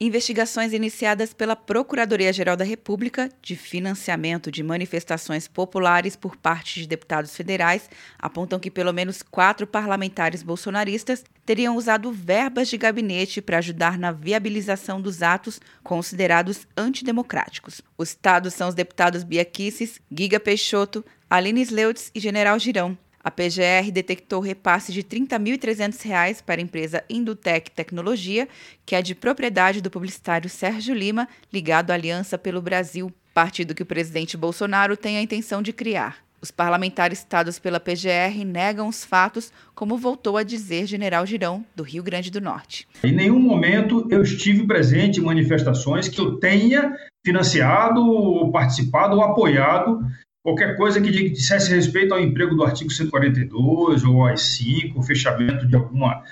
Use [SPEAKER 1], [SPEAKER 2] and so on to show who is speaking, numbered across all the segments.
[SPEAKER 1] Investigações iniciadas pela Procuradoria-Geral da República de financiamento de manifestações populares por parte de deputados federais apontam que pelo menos quatro parlamentares bolsonaristas teriam usado verbas de gabinete para ajudar na viabilização dos atos considerados antidemocráticos. Os estados são os deputados Bia Kicis, Giga Peixoto, Aline Sleutz e General Girão. A PGR detectou repasse de R$ 30.300 para a empresa Indutec Tecnologia, que é de propriedade do publicitário Sérgio Lima, ligado à Aliança pelo Brasil, partido que o presidente Bolsonaro tem a intenção de criar. Os parlamentares citados pela PGR negam os fatos, como voltou a dizer General Girão, do Rio Grande do Norte.
[SPEAKER 2] Em nenhum momento eu estive presente em manifestações que eu tenha financiado, participado ou apoiado qualquer coisa que dissesse respeito ao emprego do artigo 142 ou AI-5, o fechamento de alguma.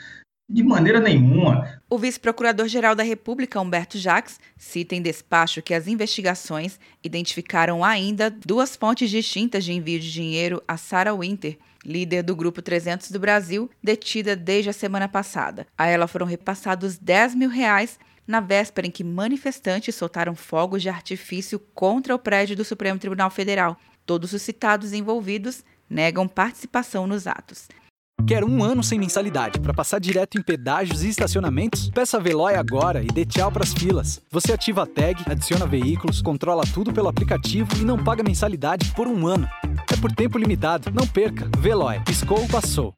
[SPEAKER 2] De maneira nenhuma.
[SPEAKER 1] O vice-procurador-geral da República, Humberto Jacques, cita em despacho que as investigações identificaram ainda duas fontes distintas de envio de dinheiro a Sarah Winter, líder do Grupo 300 do Brasil, detida desde a semana passada. A ela foram repassados 10 mil reais na véspera em que manifestantes soltaram fogos de artifício contra o prédio do Supremo Tribunal Federal. Todos os citados envolvidos negam participação nos atos.
[SPEAKER 3] Quer um ano sem mensalidade para passar direto em pedágios e estacionamentos? Peça a Veloy agora e dê tchau pras filas. Você ativa a tag, adiciona veículos, controla tudo pelo aplicativo e não paga mensalidade por um ano. É por tempo limitado. Não perca. Veloy. Piscou, passou.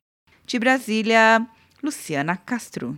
[SPEAKER 1] De Brasília, Luciana Castro.